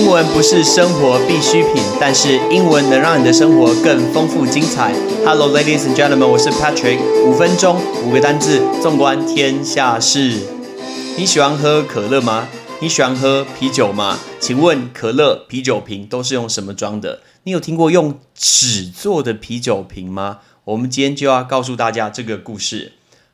英文不是生活必需品，但是英文能让你的生活更丰富精彩。Hello, ladies and gentlemen，我是 Patrick。五分钟，五个单字，纵观天下事。你喜欢喝可乐吗？你喜欢喝啤酒吗？请问可乐、啤酒瓶都是用什么装的？你有听过用纸做的啤酒瓶吗？我们今天就要告诉大家这个故事。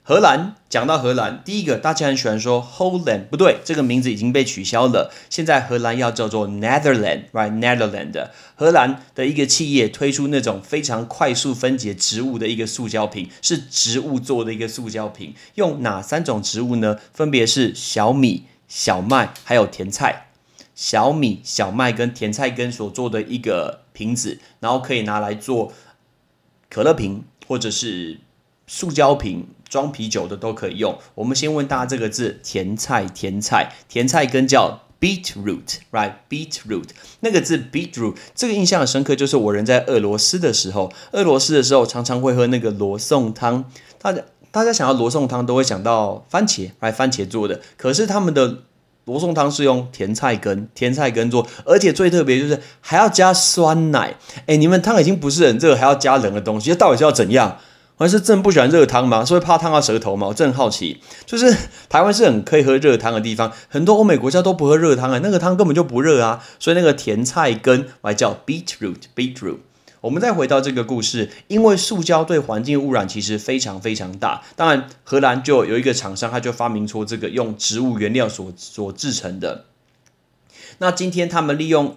荷兰讲到荷兰，第一个大家很喜欢说 Holland，不对，这个名字已经被取消了。现在荷兰要叫做 Netherland，right？Netherland，荷兰的一个企业推出那种非常快速分解植物的一个塑胶瓶，是植物做的一个塑胶瓶。用哪三种植物呢？分别是小米、小麦还有甜菜。小米、小麦跟甜菜根所做的一个瓶子，然后可以拿来做可乐瓶或者是塑胶瓶。装啤酒的都可以用。我们先问大家这个字，甜菜，甜菜，甜菜根叫 beetroot，right？beetroot 那个字 beetroot，这个印象很深刻，就是我人在俄罗斯的时候，俄罗斯的时候常常会喝那个罗宋汤。大家大家想要罗宋汤，都会想到番茄，来番茄做的。可是他们的罗宋汤是用甜菜根，甜菜根做，而且最特别就是还要加酸奶。哎，你们汤已经不是很热，还要加冷的东西，到底是要怎样？还是真不喜欢热汤吗？是会怕烫到舌头吗？我真好奇。就是台湾是很可以喝热汤的地方，很多欧美国家都不喝热汤啊，那个汤根本就不热啊。所以那个甜菜根我还叫 beetroot，beetroot。我们再回到这个故事，因为塑胶对环境污染其实非常非常大。当然，荷兰就有一个厂商，他就发明出这个用植物原料所所制成的。那今天他们利用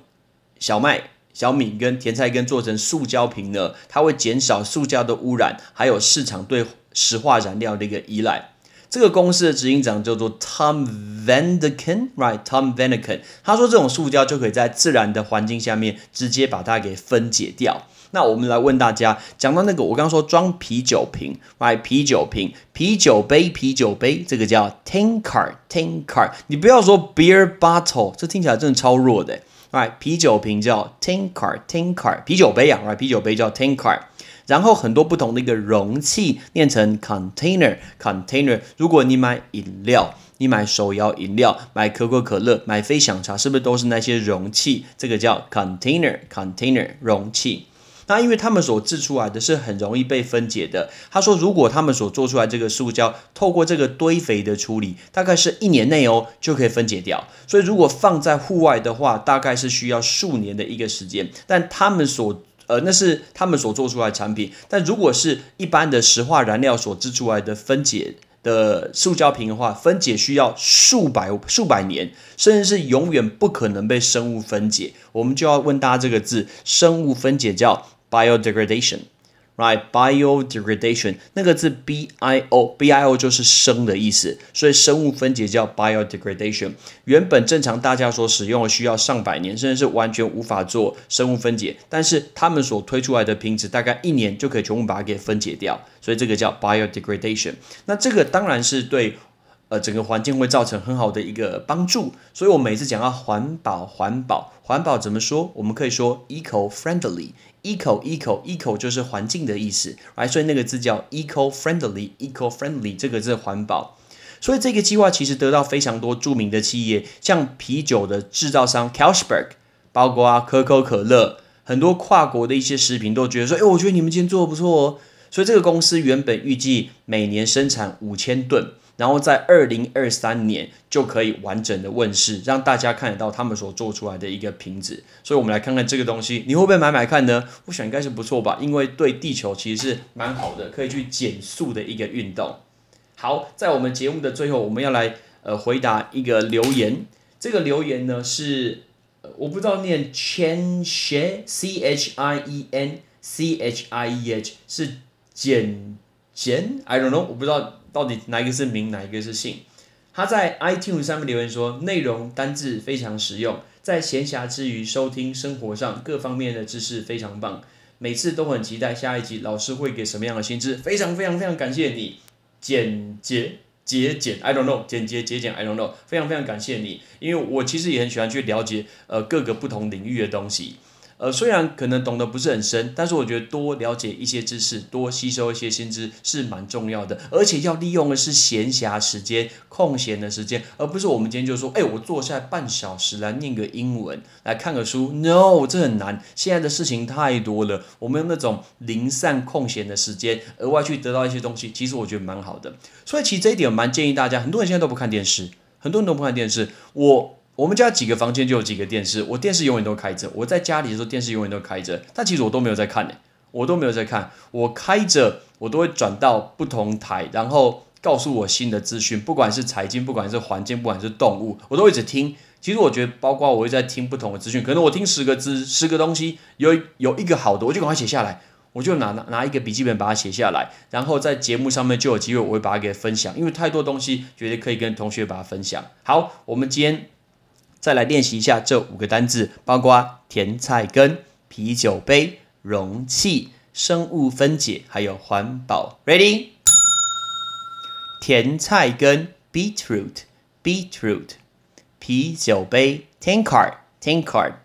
小麦。小米跟甜菜根做成塑胶瓶呢，它会减少塑胶的污染，还有市场对石化燃料的一个依赖。这个公司的执行长叫做 Tom Vandeken，right？Tom Vandeken，他说这种塑胶就可以在自然的环境下面直接把它给分解掉。那我们来问大家，讲到那个我刚刚说装啤酒瓶买啤酒瓶、啤酒杯、啤酒杯，这个叫 tin card，tin card。你不要说 beer bottle，这听起来真的超弱的。right，啤酒瓶叫 tin cart，tin cart，啤酒杯啊，right，啤酒杯叫 tin cart 然后很多不同的一个容器念成 container，container。如果你买饮料，你买手摇饮料，买可口可乐，买飞翔茶，是不是都是那些容器？这个叫 container，container 容器。那因为他们所制出来的是很容易被分解的。他说，如果他们所做出来这个塑胶，透过这个堆肥的处理，大概是一年内哦就可以分解掉。所以如果放在户外的话，大概是需要数年的一个时间。但他们所呃那是他们所做出来的产品。但如果是一般的石化燃料所制出来的分解的塑胶瓶的话，分解需要数百数百年，甚至是永远不可能被生物分解。我们就要问大家这个字：生物分解叫？biodegradation，right？biodegradation 那个字 b i o b i o 就是生的意思，所以生物分解叫 biodegradation。原本正常大家所使用的需要上百年，甚至是完全无法做生物分解，但是他们所推出来的瓶子大概一年就可以全部把它给分解掉，所以这个叫 biodegradation。那这个当然是对。呃，整个环境会造成很好的一个帮助，所以我每次讲到环保，环保，环保怎么说？我们可以说 eco-friendly，eco-eco-eco 就是环境的意思，来，所以那个字叫 eco-friendly，eco-friendly 这个字环保。所以这个计划其实得到非常多著名的企业，像啤酒的制造商 Carlsberg，包括啊可口可乐，很多跨国的一些食品都觉得说，哎，我觉得你们今天做的不错哦。所以这个公司原本预计每年生产五千吨。然后在二零二三年就可以完整的问世，让大家看得到他们所做出来的一个瓶子。所以，我们来看看这个东西，你会不会买买看呢？我想应该是不错吧，因为对地球其实是蛮好的，可以去减速的一个运动。好，在我们节目的最后，我们要来呃回答一个留言。这个留言呢是我不知道念 Chen Xie C H I E N C H I E H 是简简 I don't know，我不知道。到底哪一个是名，哪一个是姓？他在 iTunes 上面留言说，内容单字非常实用，在闲暇之余收听，生活上各方面的知识非常棒，每次都很期待下一集老师会给什么样的新知，非常非常非常感谢你，简洁节俭，I don't know，简洁节俭，I don't know，非常非常感谢你，因为我其实也很喜欢去了解呃各个不同领域的东西。呃，虽然可能懂得不是很深，但是我觉得多了解一些知识，多吸收一些新知是蛮重要的。而且要利用的是闲暇时间、空闲的时间，而不是我们今天就说，哎，我坐下来半小时来念个英文，来看个书。No，这很难。现在的事情太多了，我们用那种零散空闲的时间，额外去得到一些东西，其实我觉得蛮好的。所以其实这一点我蛮建议大家，很多人现在都不看电视，很多人都不看电视。我。我们家几个房间就有几个电视，我电视永远都开着。我在家里的时候，电视永远都开着，但其实我都没有在看呢，我都没有在看。我开着，我都会转到不同台，然后告诉我新的资讯，不管是财经，不管是环境，不管是动物，我都一直听。其实我觉得，包括我会在听不同的资讯，可能我听十个资十个东西，有有一个好的，我就赶快写下来，我就拿拿拿一个笔记本把它写下来，然后在节目上面就有机会我会把它给分享，因为太多东西，觉得可以跟同学把它分享。好，我们今天。再来练习一下这五个单字，包括甜菜根、啤酒杯、容器、生物分解，还有环保。Ready？甜菜根 （beetroot），beetroot；啤酒杯 （tankard），tankard；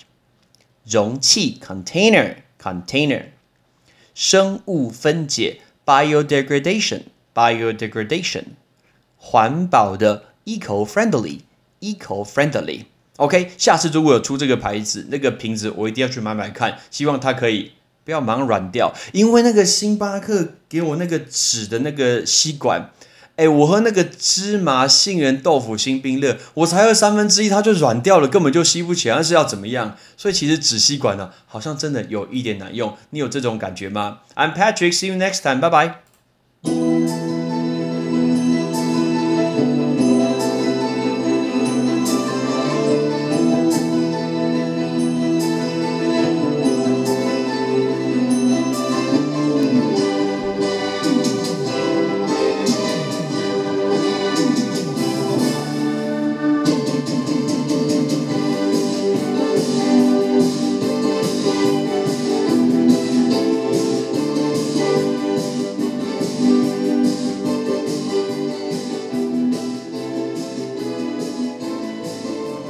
容器 （container），container；生物分解 （biodegradation），biodegradation；环保的 （eco-friendly），eco-friendly。OK，下次如果有出这个牌子、那个瓶子，我一定要去买买看，希望它可以不要忙软掉。因为那个星巴克给我那个纸的那个吸管，哎，我喝那个芝麻杏仁豆腐新冰乐，我才喝三分之一，它就软掉了，根本就吸不起来，是要怎么样？所以其实纸吸管呢，好像真的有一点难用。你有这种感觉吗？I'm Patrick，see you next time，拜拜。